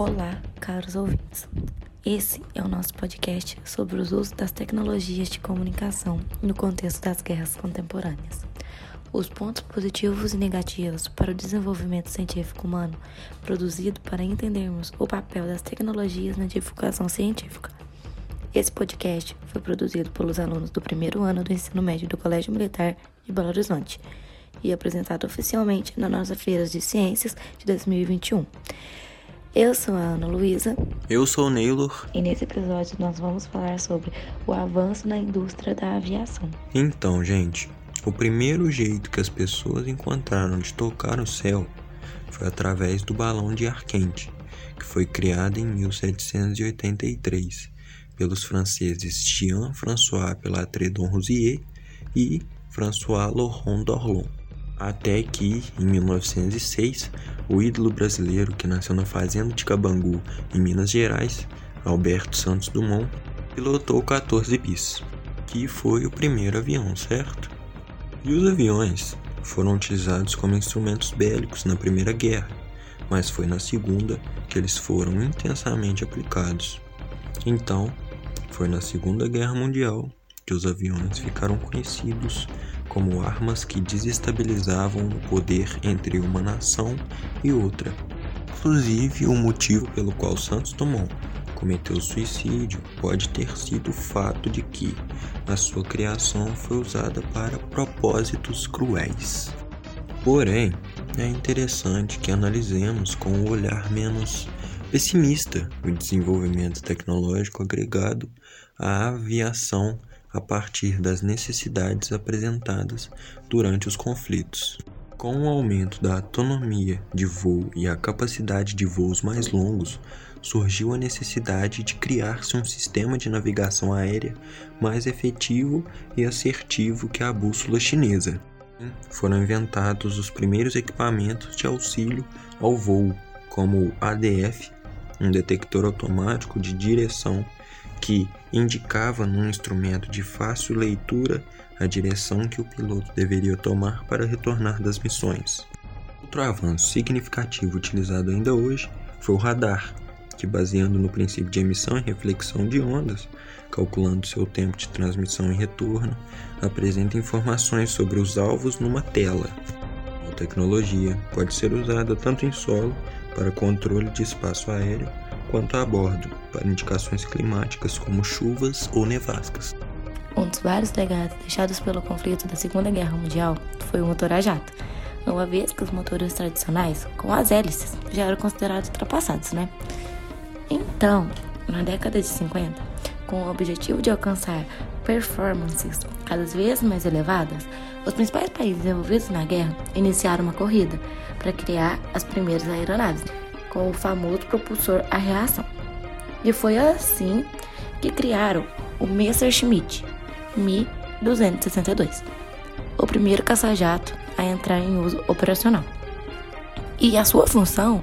Olá, caros ouvintes. Esse é o nosso podcast sobre os usos das tecnologias de comunicação no contexto das guerras contemporâneas. Os pontos positivos e negativos para o desenvolvimento científico humano, produzido para entendermos o papel das tecnologias na divulgação científica. Esse podcast foi produzido pelos alunos do primeiro ano do ensino médio do Colégio Militar de Belo Horizonte e apresentado oficialmente na nossa Feira de Ciências de 2021. Eu sou a Ana Luísa. Eu sou o Neylor. E nesse episódio nós vamos falar sobre o avanço na indústria da aviação. Então, gente, o primeiro jeito que as pessoas encontraram de tocar o céu foi através do balão de ar quente, que foi criado em 1783 pelos franceses Jean-François Pelatredon-Rousier e François Laurent d'Orlon. Até que, em 1906, o ídolo brasileiro que nasceu na fazenda de Cabangu, em Minas Gerais, Alberto Santos Dumont, pilotou 14 bis, que foi o primeiro avião, certo? E os aviões foram utilizados como instrumentos bélicos na Primeira Guerra, mas foi na Segunda que eles foram intensamente aplicados. Então, foi na Segunda Guerra Mundial que os aviões ficaram conhecidos como armas que desestabilizavam o poder entre uma nação e outra. Inclusive, o motivo pelo qual Santos Dumont cometeu suicídio pode ter sido o fato de que a sua criação foi usada para propósitos cruéis. Porém, é interessante que analisemos com um olhar menos pessimista o desenvolvimento tecnológico agregado à aviação a partir das necessidades apresentadas durante os conflitos. Com o aumento da autonomia de voo e a capacidade de voos mais longos, surgiu a necessidade de criar-se um sistema de navegação aérea mais efetivo e assertivo que a bússola chinesa. Foram inventados os primeiros equipamentos de auxílio ao voo, como o ADF, um detector automático de direção que indicava num instrumento de fácil leitura a direção que o piloto deveria tomar para retornar das missões. Outro avanço significativo utilizado ainda hoje foi o radar, que, baseando no princípio de emissão e reflexão de ondas, calculando seu tempo de transmissão e retorno, apresenta informações sobre os alvos numa tela. A tecnologia pode ser usada tanto em solo para controle de espaço aéreo quanto a bordo, para indicações climáticas como chuvas ou nevascas. Um dos vários legados deixados pelo conflito da Segunda Guerra Mundial foi o motor a jato, uma vez que os motores tradicionais, com as hélices, já eram considerados ultrapassados, né? Então, na década de 50, com o objetivo de alcançar performances cada vez mais elevadas, os principais países envolvidos na guerra iniciaram uma corrida para criar as primeiras aeronaves com o famoso propulsor a reação. E foi assim que criaram o Messerschmitt Mi-262, o primeiro caça-jato a entrar em uso operacional. E a sua função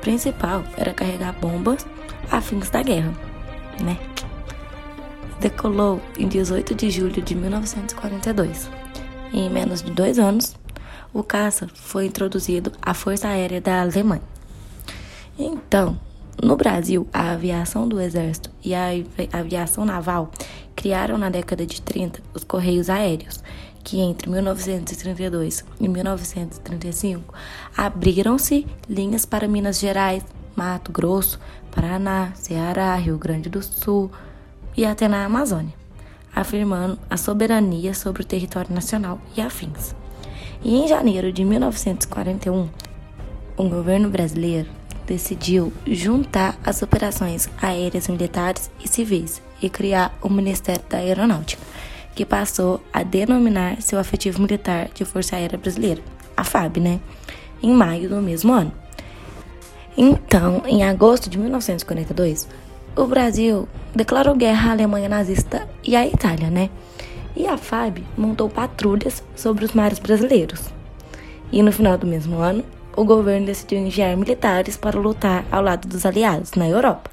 principal era carregar bombas a fins da guerra, né? Decolou em 18 de julho de 1942. E em menos de dois anos, o caça foi introduzido à Força Aérea da Alemanha. Então, no Brasil, a aviação do Exército e a aviação naval criaram na década de 30 os Correios Aéreos, que entre 1932 e 1935 abriram-se linhas para Minas Gerais, Mato Grosso, Paraná, Ceará, Rio Grande do Sul e até na Amazônia, afirmando a soberania sobre o território nacional e afins. E em janeiro de 1941, o governo brasileiro decidiu juntar as operações aéreas militares e civis e criar o Ministério da Aeronáutica, que passou a denominar seu afetivo militar de Força Aérea Brasileira, a FAB, né? Em maio do mesmo ano. Então, em agosto de 1942, o Brasil declarou guerra à Alemanha nazista e à Itália, né? E a FAB montou patrulhas sobre os mares brasileiros. E no final do mesmo ano, o governo decidiu enviar militares para lutar ao lado dos aliados na Europa,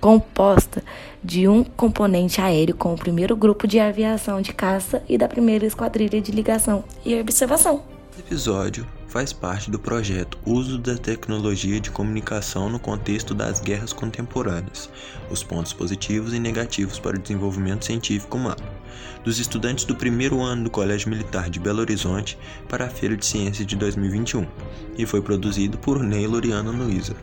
composta de um componente aéreo com o primeiro grupo de aviação de caça e da primeira esquadrilha de ligação e observação. Nesse episódio, faz parte do projeto Uso da Tecnologia de Comunicação no Contexto das Guerras Contemporâneas, os pontos positivos e negativos para o desenvolvimento científico humano, dos estudantes do primeiro ano do Colégio Militar de Belo Horizonte para a Feira de Ciências de 2021, e foi produzido por Ney Loriano Luiza.